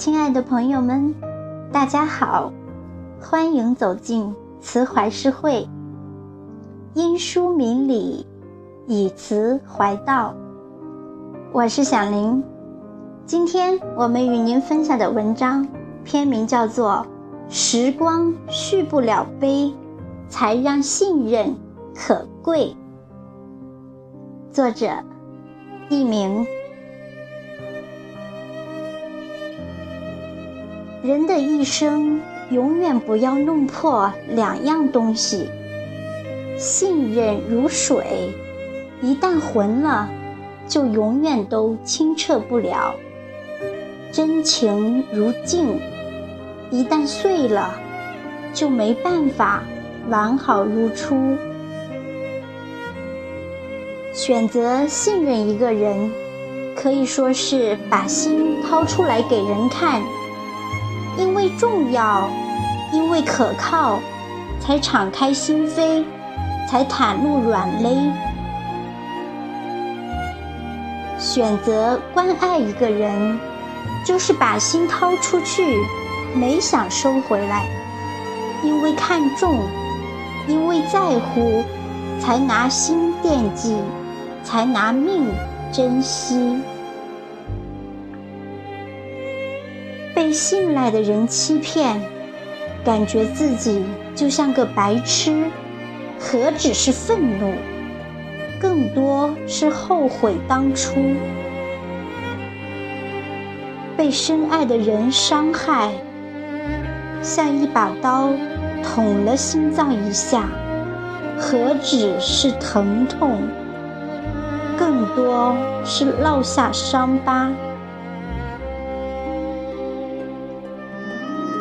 亲爱的朋友们，大家好，欢迎走进慈怀诗会。因书明理，以词怀道。我是小林，今天我们与您分享的文章篇名叫做《时光续不了杯，才让信任可贵》。作者：佚名。人的一生，永远不要弄破两样东西：信任如水，一旦浑了，就永远都清澈不了；真情如镜，一旦碎了，就没办法完好如初。选择信任一个人，可以说是把心掏出来给人看。因为重要，因为可靠，才敞开心扉，才袒露软肋。选择关爱一个人，就是把心掏出去，没想收回来。因为看重，因为在乎，才拿心惦记，才拿命珍惜。被信赖的人欺骗，感觉自己就像个白痴，何止是愤怒，更多是后悔当初。被深爱的人伤害，像一把刀捅了心脏一下，何止是疼痛，更多是烙下伤疤。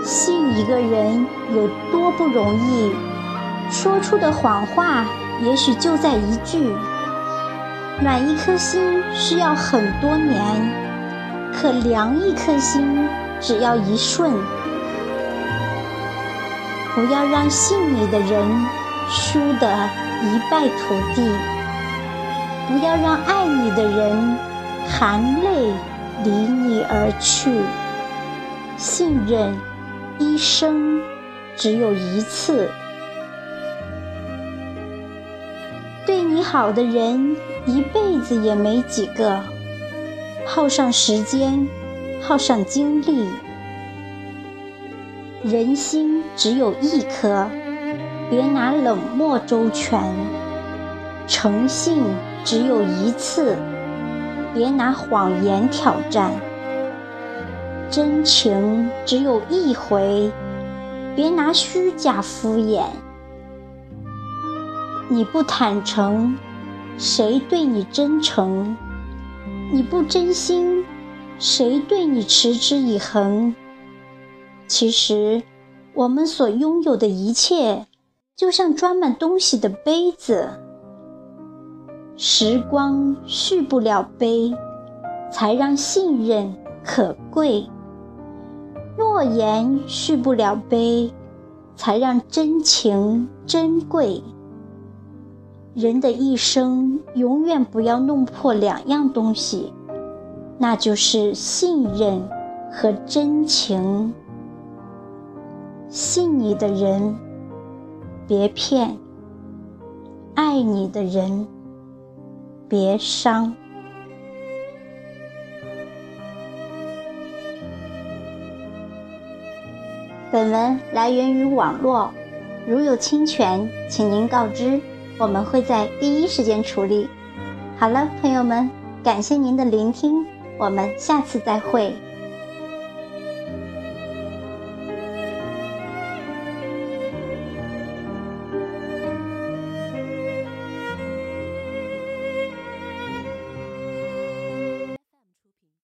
信一个人有多不容易，说出的谎话也许就在一句。暖一颗心需要很多年，可凉一颗心只要一瞬。不要让信你的人输得一败涂地，不要让爱你的人含泪离你而去。信任。一生只有一次，对你好的人一辈子也没几个，耗上时间，耗上精力。人心只有一颗，别拿冷漠周全；诚信只有一次，别拿谎言挑战。真情只有一回，别拿虚假敷衍。你不坦诚，谁对你真诚？你不真心，谁对你持之以恒？其实，我们所拥有的一切，就像装满东西的杯子。时光续不了杯，才让信任可贵。诺言续不了杯，才让真情珍贵。人的一生，永远不要弄破两样东西，那就是信任和真情。信你的人，别骗；爱你的人，别伤。本文来源于网络，如有侵权，请您告知，我们会在第一时间处理。好了，朋友们，感谢您的聆听，我们下次再会。